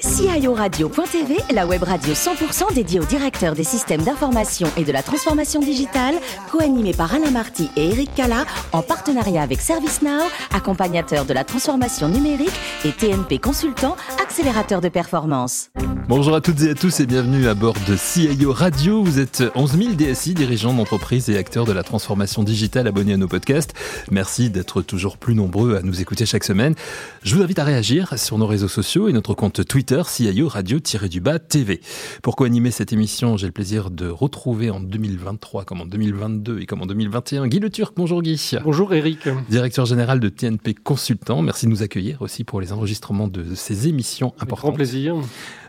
CIORadio.tv, la web radio 100% dédiée aux directeurs des systèmes d'information et de la transformation digitale, co-animée par Alain Marty et Eric Cala, en partenariat avec ServiceNow, accompagnateur de la transformation numérique et TNP Consultant, accélérateur de performance. Bonjour à toutes et à tous et bienvenue à bord de CIO Radio. Vous êtes 11 000 DSI, dirigeants d'entreprises et acteurs de la transformation digitale abonnés à nos podcasts. Merci d'être toujours plus nombreux à nous écouter chaque semaine. Je vous invite à réagir sur nos réseaux sociaux et notre compte Twitter CIO Radio-du-Bas TV. Pour co-animer cette émission, j'ai le plaisir de retrouver en 2023, comme en 2022 et comme en 2021, Guy Le Turc. Bonjour Guy. Bonjour Eric. Directeur général de TNP Consultant. Merci de nous accueillir aussi pour les enregistrements de ces émissions importantes. Grand plaisir.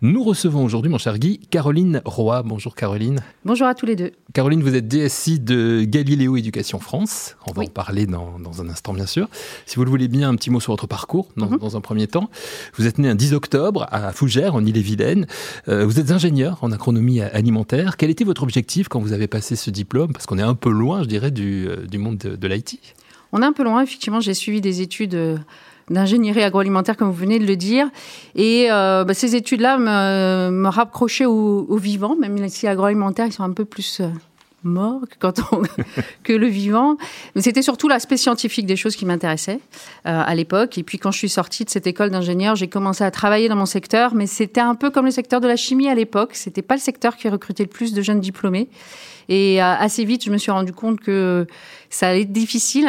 Nous recevons aujourd'hui, mon cher Guy, Caroline Roy. Bonjour Caroline. Bonjour à tous les deux. Caroline, vous êtes DSI de Galiléo Éducation France. On va en parler dans, dans, un instant, bien sûr. Si vous le voulez bien, un petit mot sur votre parcours dans, mhm. dans un premier temps. Vous êtes né un 10 octobre à Fougères, en Ille-et-Vilaine. Euh, vous êtes ingénieur en agronomie alimentaire. Quel était votre objectif quand vous avez passé ce diplôme? Parce qu'on est un peu loin, je dirais, du, euh, du monde de, de l'IT. On est un peu loin, effectivement. J'ai suivi des études euh, d'ingénierie agroalimentaire, comme vous venez de le dire. Et euh, bah, ces études-là me, me rapprochaient au, au, vivant, même si agroalimentaire, ils sont un peu plus euh, morts que, quand on, que le vivant. Mais c'était surtout l'aspect scientifique des choses qui m'intéressait euh, à l'époque. Et puis quand je suis sortie de cette école d'ingénieur, j'ai commencé à travailler dans mon secteur, mais c'était un peu comme le secteur de la chimie à l'époque. C'était pas le secteur qui recrutait le plus de jeunes diplômés. Et euh, assez vite, je me suis rendu compte que ça allait être difficile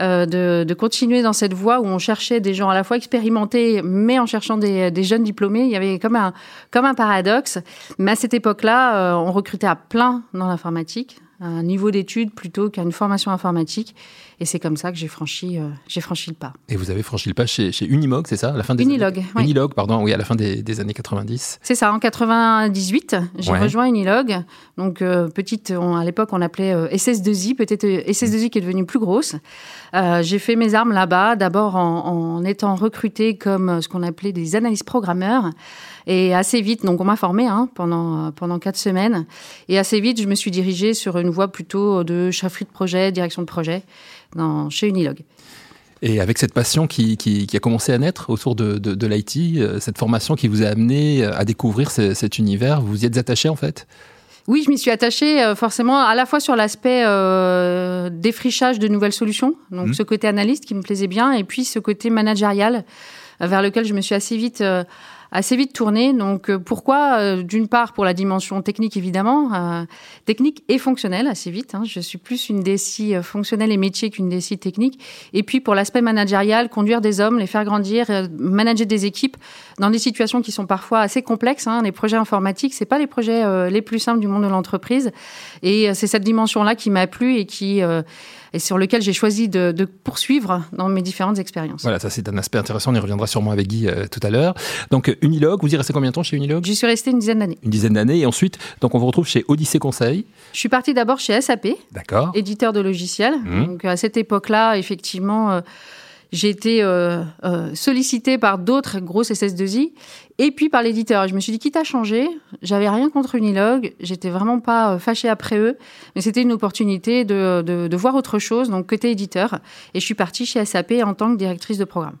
euh, de, de, continuer dans cette voie où on cherchait des gens à la fois expérimentés, mais en cherchant des, des jeunes diplômés. Il y avait comme un, comme un paradoxe. Mais à cette époque-là, euh, on recrutait à plein dans l'informatique, à un niveau d'études plutôt qu'à une formation informatique. Et c'est comme ça que j'ai franchi, euh, j'ai franchi le pas. Et vous avez franchi le pas chez, chez Unimog, c'est ça à la fin des Unilog. Années... Unilog, pardon, oui, à la fin des, des années 90. C'est ça, en 98, j'ai ouais. rejoint Unilog. Donc, euh, petite, on, à l'époque, on l'appelait euh, SS2I, peut-être euh, SS2I qui est devenue plus grosse. J'ai fait mes armes là-bas, d'abord en, en, étant recrutée comme ce qu'on appelait des analystes programmeurs. Et assez vite, donc on m'a formé hein, pendant pendant quatre semaines. Et assez vite, je me suis dirigée sur une voie plutôt de chefferie de projet, direction de projet dans, chez Unilog. Et avec cette passion qui, qui, qui, a commencé à naître autour de, de, de l'IT, cette formation qui vous a amené à découvrir ce, cet univers, vous y êtes attaché en fait? Oui, je m'y suis attachée euh, forcément à la fois sur l'aspect euh, défrichage de nouvelles solutions, donc mmh. ce côté analyste qui me plaisait bien, et puis ce côté managérial euh, vers lequel je me suis assez vite euh, assez vite tourné. Donc euh, pourquoi euh, D'une part pour la dimension technique évidemment, euh, technique et fonctionnelle assez vite. Hein. Je suis plus une DSI fonctionnelle et métier qu'une DSI technique. Et puis pour l'aspect managérial, conduire des hommes, les faire grandir, manager des équipes dans des situations qui sont parfois assez complexes. Hein. Les projets informatiques, c'est pas les projets euh, les plus simples du monde de l'entreprise. Et c'est cette dimension-là qui m'a plu et qui euh, et sur lequel j'ai choisi de, de, poursuivre dans mes différentes expériences. Voilà, ça c'est un aspect intéressant, on y reviendra sûrement avec Guy euh, tout à l'heure. Donc Unilog, vous y restez combien de temps chez Unilog? J'y suis resté une dizaine d'années. Une dizaine d'années, et ensuite, donc on vous retrouve chez Odyssée Conseil. Je suis partie d'abord chez SAP, d'accord, éditeur de logiciels. Mmh. Donc à cette époque-là, effectivement. Euh, j'ai été euh, euh, sollicitée par d'autres grosses SS2I et puis par l'éditeur. Je me suis dit, quitte à changer, j'avais rien contre Unilog, j'étais vraiment pas euh, fâchée après eux, mais c'était une opportunité de, de, de, voir autre chose, donc côté éditeur. Et je suis partie chez SAP en tant que directrice de programme.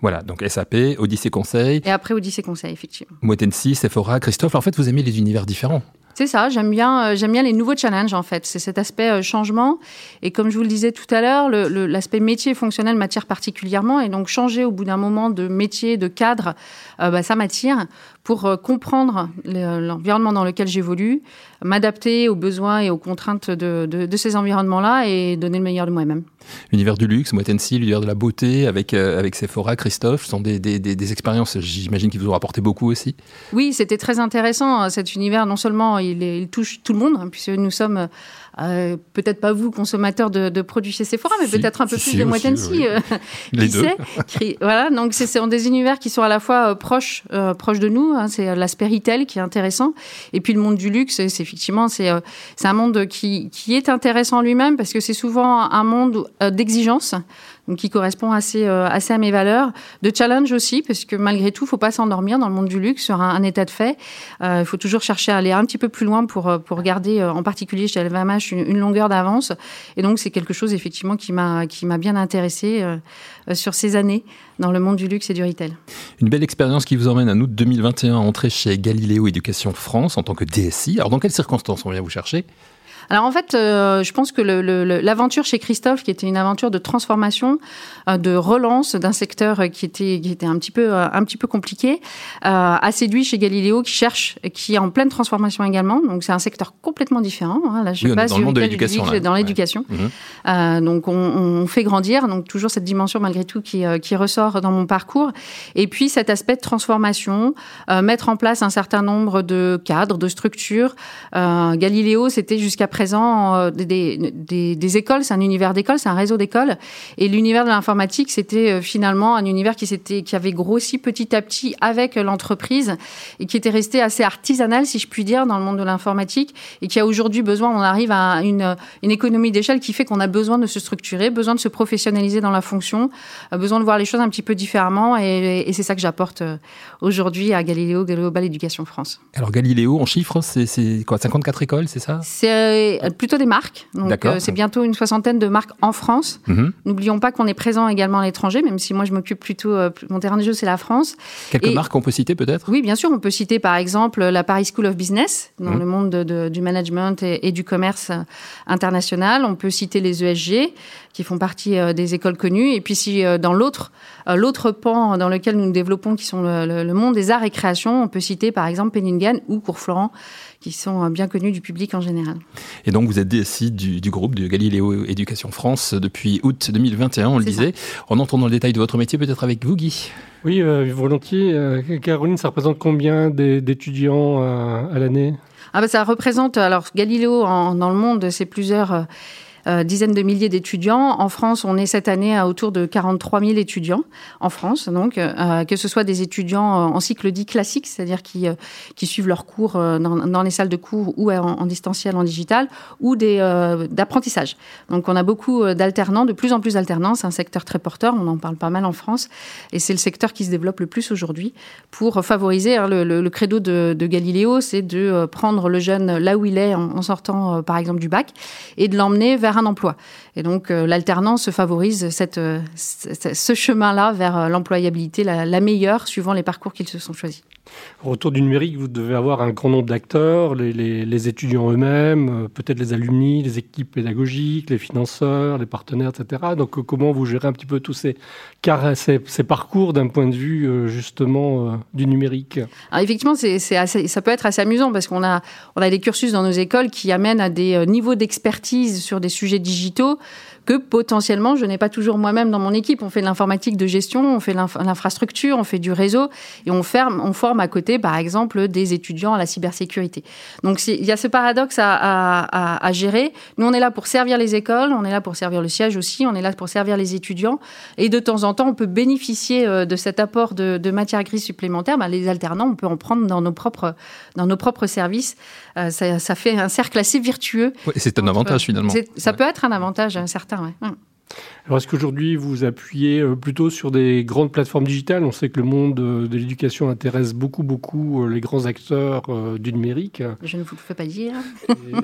Voilà, donc SAP, Odyssée Conseil. Et après Odyssée Conseil, effectivement. Motensi, Sephora, Christophe. En fait, vous aimez les univers différents. C'est ça, j'aime bien, euh, j'aime bien les nouveaux challenges en fait. C'est cet aspect euh, changement. Et comme je vous le disais tout à l'heure, l'aspect métier fonctionnel m'attire particulièrement. Et donc changer au bout d'un moment de métier, de cadre, euh, bah, ça m'attire pour comprendre l'environnement dans lequel j'évolue, m'adapter aux besoins et aux contraintes de, de, de ces environnements-là et donner le meilleur de moi-même. L'univers du luxe, Moitensi, l'univers de la beauté, avec, avec Sephora, Christophe, sont des, des, des, des expériences, j'imagine, qui vous ont rapporté beaucoup aussi. Oui, c'était très intéressant, cet univers. Non seulement il, touche tout le monde, hein, puisque nous sommes euh, peut-être pas vous, consommateur de, de produits chez Sephora, mais si, peut-être un peu si, plus si, de Moitensi. Oui. Euh, Les qui Voilà, donc ce sont des univers qui sont à la fois euh, proches, euh, proches de nous. Hein, c'est l'aspect retail qui est intéressant. Et puis le monde du luxe, c'est effectivement, c'est euh, un monde qui, qui est intéressant lui-même parce que c'est souvent un monde d'exigence donc qui correspond assez, euh, assez à mes valeurs. De challenge aussi, parce que malgré tout, il ne faut pas s'endormir dans le monde du luxe sur un, un état de fait. Il euh, faut toujours chercher à aller un petit peu plus loin pour, pour garder, euh, en particulier chez LVMH, une, longueur d'avance. Et donc, c'est quelque chose, effectivement, qui m'a, qui m'a bien intéressé sur ces années dans le monde du luxe et du retail. Une belle expérience qui vous emmène en août 2021 à entrer chez Galileo Éducation France en tant que DSI. Alors, dans quelles circonstances on vient vous chercher? Alors en fait, euh, je pense que l'aventure chez Christophe, qui était une aventure de transformation, euh, de relance d'un secteur qui était, qui était un, petit peu, euh, un petit peu compliqué, a séduit chez Galileo, qui cherche, qui est en pleine transformation également. Donc c'est un secteur complètement différent. Hein. Là, je oui, dans le monde de l'éducation. Dans l'éducation. Mhm. donc on, on, fait grandir. Donc toujours cette dimension malgré tout qui, qui ressort dans mon parcours. Et puis cet aspect de transformation, mettre en place un certain nombre de cadres, de structures. Galileo, c'était jusqu'à présent euh, des, des, des, écoles, c'est un univers d'écoles, c'est un réseau d'écoles. Et l'univers de l'informatique, c'était euh, finalement un univers qui, qui avait grossi petit à petit avec l'entreprise et qui était resté assez artisanal, si je puis dire, dans le monde de l'informatique et qui a aujourd'hui besoin, on arrive à une, une économie d'échelle qui fait qu'on a besoin de se structurer, besoin de se professionnaliser dans la fonction, euh, besoin de voir les choses un petit peu différemment et, et c'est ça que j'apporte aujourd'hui à Galileo Global Education France. Alors Galileo, en chiffres, c'est quoi 54 écoles, c'est ça? C'est euh, plutôt des marques. Donc, euh, c'est bientôt une soixantaine de marques en France. Mhm. N'oublions pas qu'on est présent également à l'étranger, même si moi, je m'occupe plutôt. Euh, mon terrain de jeu, c'est la France. Quelques marques qu'on peut citer peut-être? Oui, bien sûr. On peut citer par exemple la Paris School of Business, dans mhm. le monde du management et, du commerce international. On peut citer les ESG, qui font partie des écoles connues. Et puis, si dans l'autre l'autre pan dans lequel nous nous développons, qui sont le, le, monde des arts et créations, on peut citer par exemple Penningen ou Cours Florent, qui sont bien connus du public en général. Et donc vous êtes DSI du, du groupe de Galiléo Éducation France depuis août 2021, on le disait. On entre dans le détail de votre métier, peut-être avec vous, Guy. Oui, euh, volontiers. Euh, Caroline, ça représente combien d'étudiants euh, à l'année? Ah ben ça représente, alors Galiléo dans le monde, c'est plusieurs euh, dizaines de milliers d'étudiants. En France, on est cette année à autour de 43 000 étudiants en France, donc euh, que ce soit des étudiants en cycle dit classique, c'est-à-dire qui, euh, qui suivent leurs cours dans, dans, les salles de cours ou en, distanciel, en digital, ou des d'apprentissage. Donc on a beaucoup d'alternants, de plus en plus d'alternants. C'est un secteur très porteur, on en parle pas mal en France, et c'est le secteur qui se développe le plus aujourd'hui pour favoriser hein, le, le, credo de, de Galiléo, c'est de prendre le jeune là où il est en, en sortant, par exemple, du bac, et de l'emmener vers un emploi. Et donc euh, l'alternance favorise euh, ce chemin-là vers euh, l'employabilité la meilleure suivant les parcours qu'ils se sont choisis. Autour du numérique, vous devez avoir un grand nombre d'acteurs, les, étudiants eux-mêmes, euh, peut-être les alumni, les équipes pédagogiques, les financeurs, les partenaires, etc. Donc euh, comment vous gérez un petit peu tous ces, parcours d'un point de vue euh, justement du numérique? Effectivement, ça peut être assez amusant parce qu'on a, on a des cursus dans nos écoles qui amènent à des niveaux d'expertise sur des sujets digitaux que potentiellement je n'ai pas toujours moi-même dans mon équipe. On fait de l'informatique de gestion, on fait l'infrastructure, on fait du réseau et on, ferme, on forme à côté, par exemple, des étudiants à la cybersécurité. Donc il y a ce paradoxe à, à, à, gérer. Nous, on est là pour servir les écoles, on est là pour servir le siège aussi, on est là pour servir les étudiants et de temps en temps, on peut bénéficier euh, de cet apport de, de matières grises supplémentaires. Ben, les alternants, on peut en prendre dans nos propres, dans nos propres services. Euh, ça, ça, fait un cercle assez virtueux. c'est un avantage finalement. Ça peut être un avantage certain Hum. Alors, est-ce qu'aujourd'hui, vous appuyez euh, plutôt sur des grandes plateformes digitales? On sait que le monde euh, de l'éducation intéresse beaucoup, beaucoup euh, les grands acteurs du numérique. Je ne vous le fais pas dire.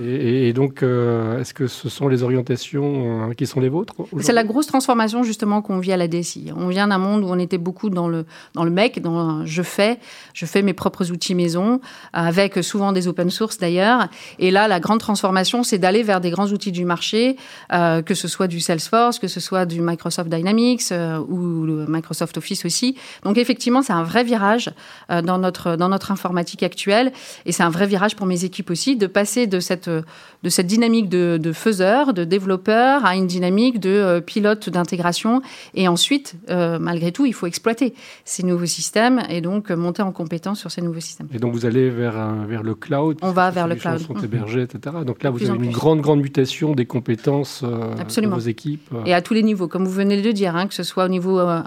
et, donc, est-ce que ce sont les orientations qui sont les vôtres C'est la grosse transformation, justement, qu'on vit à la DSI. On vient d'un monde où on était beaucoup dans le, dans le mec, dans je fais, je fais mes propres outils maison, avec souvent des open source d'ailleurs. Et là, la grande transformation, c'est d'aller vers des grands outils du marché, que ce soit du Salesforce, que ce soit du Microsoft Dynamics euh, ou le Microsoft Office aussi. Donc effectivement, c'est un vrai virage euh, dans notre dans notre informatique actuelle et c'est un vrai virage pour mes équipes aussi de passer de cette de cette dynamique de, de faiseur, de développeur à une dynamique de euh, pilote d'intégration et ensuite, malgré tout, il faut exploiter ces nouveaux systèmes et donc monter en compétence sur ces nouveaux systèmes. Et donc vous allez vers vers le cloud. On va vers le cloud. Sont hébergés, etc. Donc là, vous avez une grande grande mutation des compétences de vos équipes. Et à tous les niveaux, comme vous venez de le dire, hein, que ce soit au niveau euh,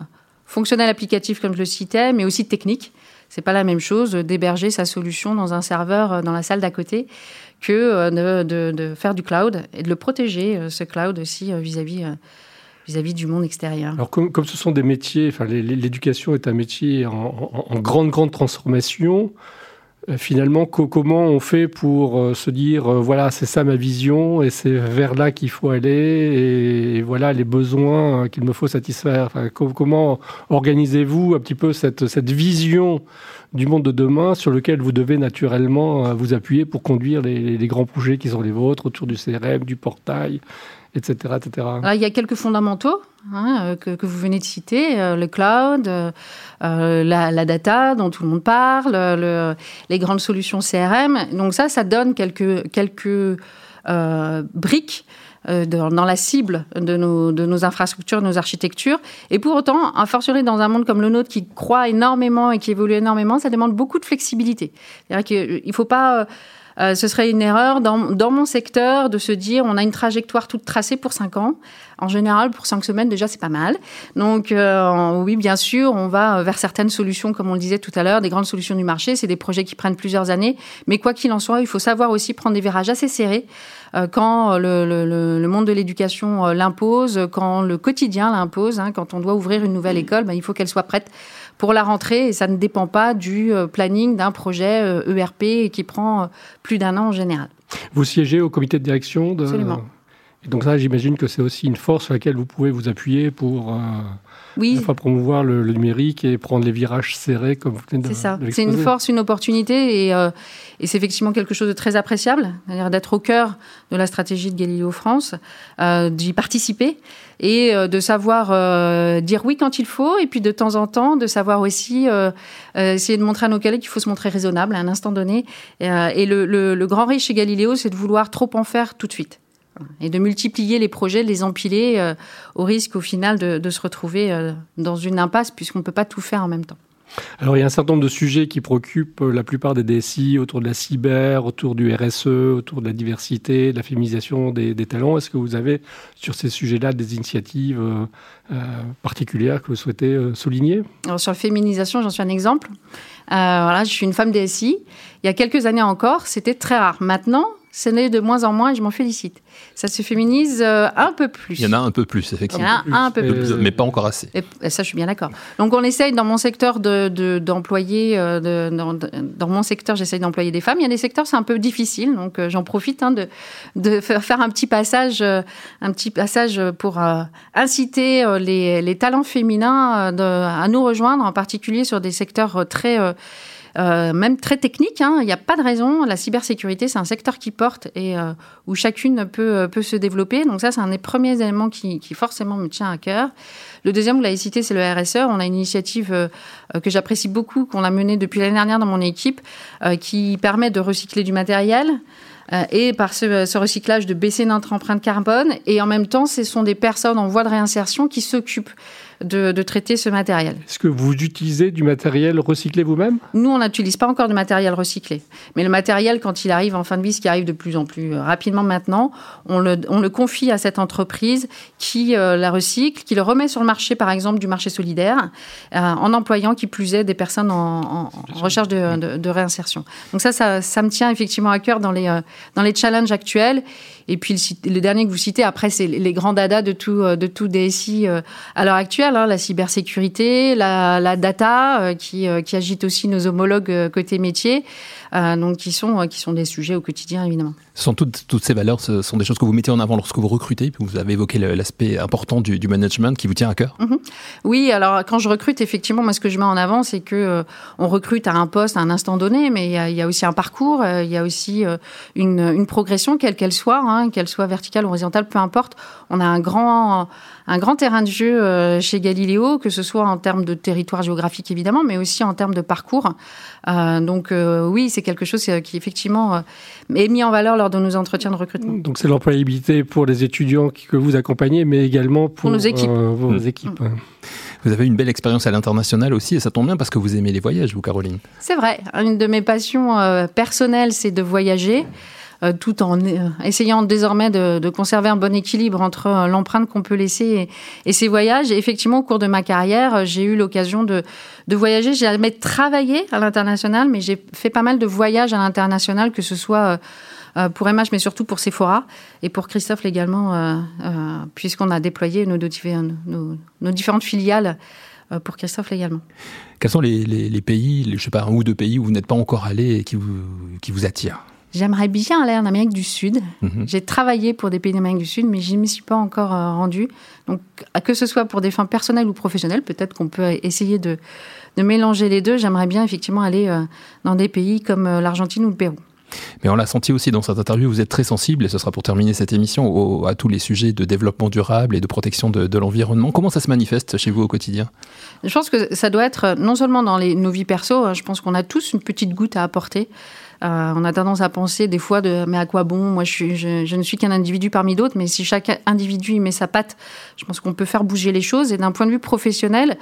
fonctionnel applicatif, comme je le citais, mais aussi technique. C'est pas la même chose d'héberger sa solution dans un serveur euh, dans la salle d'à côté que euh, de, faire du cloud et de le protéger, ce cloud aussi, vis-à-vis vis-à-vis du monde extérieur. Alors comme, ce sont des métiers, enfin l'éducation est un métier en, grande grande transformation. Euh, finalement, comment on fait pour euh, se dire, euh, voilà, c'est ça ma vision et c'est vers là qu'il faut aller et, voilà les besoins qu'il me faut satisfaire. comment organisez-vous un petit peu cette, cette vision du monde de demain sur lequel vous devez naturellement vous appuyer pour conduire les, grands projets qui sont les vôtres autour du CRM, du portail, etc. etc. il y a quelques fondamentaux hein, que, que, vous venez de citer, le cloud, euh, la, data dont tout le monde parle, le, les grandes solutions CRM. Donc ça, ça donne quelques, quelques euh, briques euh, dans, la cible de nos, de nos infrastructures, de nos architectures. Et pour autant, a fortiori dans un monde comme le nôtre qui croît énormément et qui évolue énormément, ça demande beaucoup de flexibilité. C'est-à-dire qu'il ne faut pas... Euh, ce serait une erreur dans, dans, mon secteur de se dire on a une trajectoire toute tracée pour 5 ans. En général, pour 5 semaines, déjà, c'est pas mal. Donc, euh, oui, bien sûr, on va vers certaines solutions, comme on le disait tout à l'heure, des grandes solutions du marché. C'est des projets qui prennent plusieurs années. Mais quoi qu'il en soit, il faut savoir aussi prendre des virages assez serrés euh, quand le, le, le, monde de l'éducation l'impose, quand le quotidien l'impose. Hein, quand on doit ouvrir une nouvelle école, ben, il faut qu'elle soit prête pour la rentrée et ça ne dépend pas du euh, planning d'un projet ERP euh, e qui prend euh, plus d'un an en général. Vous siégez au comité de direction de... Absolument. Et donc ça, j'imagine que c'est aussi une force sur laquelle vous pouvez vous appuyer pour oui. promouvoir le, numérique et prendre les virages serrés comme vous venez de C'est ça. C'est une force, une opportunité et, et c'est effectivement quelque chose de très appréciable, c'est-à-dire d'être au cœur de la stratégie de Galileo France, d'y participer et euh, de savoir euh, dire oui quand il faut, et puis de temps en temps de savoir aussi euh, essayer de montrer à nos collègues qu'il faut se montrer raisonnable à un instant donné. Et, le, le, grand risque chez Galiléo, c'est de vouloir trop en faire tout de suite et de multiplier les projets, de les empiler, au risque au final de, de se retrouver dans une impasse puisqu'on ne peut pas tout faire en même temps. Alors, il y a un certain nombre de sujets qui préoccupent la plupart des DSI autour de la cyber, autour du RSE, autour de la diversité, de la féminisation des, talents. Est-ce que vous avez sur ces sujets-là des initiatives euh, euh, particulières que vous souhaitez euh, souligner? Alors, sur la féminisation, j'en suis un exemple. voilà, je suis une femme DSI. Il y a quelques années encore, c'était très rare. Maintenant, ce n'est de moins en moins et je m'en félicite. Ça se féminise euh, un peu plus. Il y en a un peu plus, effectivement. Il y en a un peu plus. Mais pas encore assez. Et, ça, je suis bien d'accord. Donc, on essaye dans mon secteur d'employer, de, de, dans, mon secteur, j'essaye d'employer des femmes. Il y a des secteurs, c'est un peu difficile. Donc, euh, j'en profite hein, de, de faire un petit passage, euh, un petit passage pour inciter les, les, talents féminins à nous rejoindre, en particulier sur des secteurs très euh, même très technique. Hein. Il n'y a pas de raison. La cybersécurité, c'est un secteur qui porte et euh, où chacune peut, euh, peut se développer. Donc ça, c'est un des premiers éléments qui, qui, forcément me tient à cœur. Le deuxième, vous l'avez cité, c'est le RSE. On a une initiative que j'apprécie beaucoup, qu'on a menée depuis l'année dernière dans mon équipe, qui permet de recycler du matériel et par ce, ce, recyclage de baisser notre empreinte carbone. Et en même temps, ce sont des personnes en voie de réinsertion qui s'occupent de, traiter ce matériel. Est-ce que vous utilisez du matériel recyclé vous-même? Nous, on n'utilise pas encore de matériel recyclé. Mais le matériel, quand il arrive en fin de vie, ce qui arrive de plus en plus euh, rapidement maintenant, on le, confie à cette entreprise qui euh, la recycle, qui le remet sur le marché, par exemple, du marché solidaire, euh, en employant, qui plus est, des personnes en, recherche de, réinsertion. Donc ça, ça, me tient effectivement à cœur dans les, dans les challenges actuels. Et puis le, dernier que vous citez, après, c'est les grands dada de tout, de tout DSI à l'heure actuelle. Hein, la cybersécurité, la, data, euh, qui, euh, qui, agite aussi nos homologues euh, côté métier, donc qui sont, qui sont des sujets au quotidien, évidemment. Sont toutes, toutes ces valeurs, ce sont des choses que vous mettez en avant lorsque vous recrutez. Vous avez évoqué l'aspect important du, management qui vous tient à cœur. Mhm. Oui, alors quand je recrute, effectivement, moi ce que je mets en avant, c'est que on recrute à un poste à un instant donné, mais il y a, aussi un parcours, il y a aussi une, une progression, quelle qu'elle soit, hein, qu'elle soit verticale ou horizontale, peu importe. On a un grand un grand terrain de jeu euh, chez Galiléo, que ce soit en termes de territoire géographique évidemment, mais aussi en termes de parcours. Euh, donc euh, oui, c'est quelque chose qui effectivement est mis en valeur lors de nos entretiens de recrutement. Donc c'est l'employabilité pour les étudiants que vous accompagnez, mais également pour, nos équipes. vos mmh. équipes. Vous avez une belle expérience à l'international aussi, et ça tombe bien parce que vous aimez les voyages, vous, Caroline. C'est vrai. Une de mes passions personnelles, c'est de voyager. Euh, tout en euh, essayant désormais de, conserver un bon équilibre entre euh, l'empreinte qu'on peut laisser et, ces voyages. Effectivement, au cours de ma carrière, j'ai eu l'occasion de, voyager. J'ai jamais travaillé à l'international, mais j'ai fait pas mal de voyages à l'international, que ce soit pour MH, mais surtout pour Sephora et pour Christophe également, puisqu'on a déployé nos, différentes filiales pour Christophe légalement. Quels sont les, les, pays, je sais pas, un ou deux pays où vous n'êtes pas encore allé et qui vous, qui vous attirent? J'aimerais bien aller en Amérique du Sud. Mhm. J'ai travaillé pour des pays d'Amérique du Sud, mais je ne m'y suis pas encore euh, rendu. Donc, que ce soit pour des fins personnelles ou professionnelles, peut-être qu'on peut essayer de, de, mélanger les deux. J'aimerais bien effectivement aller euh, dans des pays comme euh, l'Argentine ou le Pérou. Mais on l'a senti aussi dans cette interview, vous êtes très sensible, et ce sera pour terminer cette émission, à tous les sujets de développement durable et de protection de, de l'environnement. Comment ça se manifeste chez vous au quotidien? Je pense que ça doit être non seulement dans les, nos vies perso, hein, je pense qu'on a tous une petite goutte à apporter. Euh, on a tendance à penser des fois de mais à quoi bon? Moi, je, suis, je, ne suis qu'un individu parmi d'autres, mais si chaque individu y met sa patte, je pense qu'on peut faire bouger les choses. Et d'un point de vue professionnel,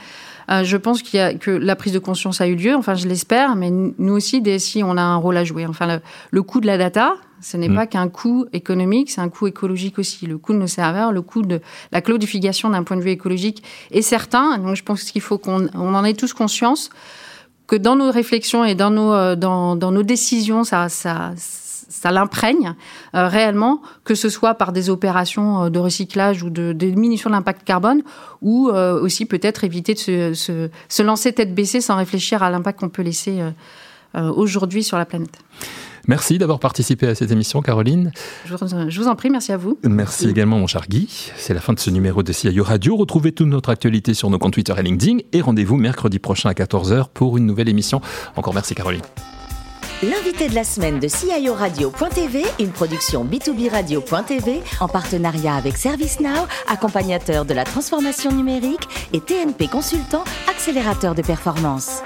euh, je pense qu'il y a que la prise de conscience a eu lieu. Enfin, je l'espère, mais nous aussi, DSI, on a un rôle à jouer. Enfin, le, coût de la data, ce n'est mm. pas qu'un coût économique, c'est un coût écologique aussi. Le coût de nos serveurs, le coût de la cloudification d'un point de vue écologique est certain. Donc, je pense qu'il faut qu'on en ait tous conscience que dans nos réflexions et dans nos, euh, dans, dans nos décisions, ça, ça, ça l'imprègne euh, réellement, que ce soit par des opérations euh, de recyclage ou de, diminution de l'impact carbone, ou aussi peut-être éviter de se, se, se, lancer tête baissée sans réfléchir à l'impact qu'on peut laisser aujourd'hui sur la planète. Merci d'avoir participé à cette émission, Caroline. Je vous, en prie, merci à vous. Merci également, mon cher Guy. C'est la fin de ce numéro de CIO Radio. Retrouvez toute notre actualité sur nos comptes Twitter et LinkedIn et rendez-vous mercredi prochain à 14h pour une nouvelle émission. Encore merci, Caroline. L'invité de la semaine de CIO Radio.tv, une production B2B Radio.tv en partenariat avec ServiceNow, accompagnateur de la transformation numérique et TNP Consultant, accélérateur de performance.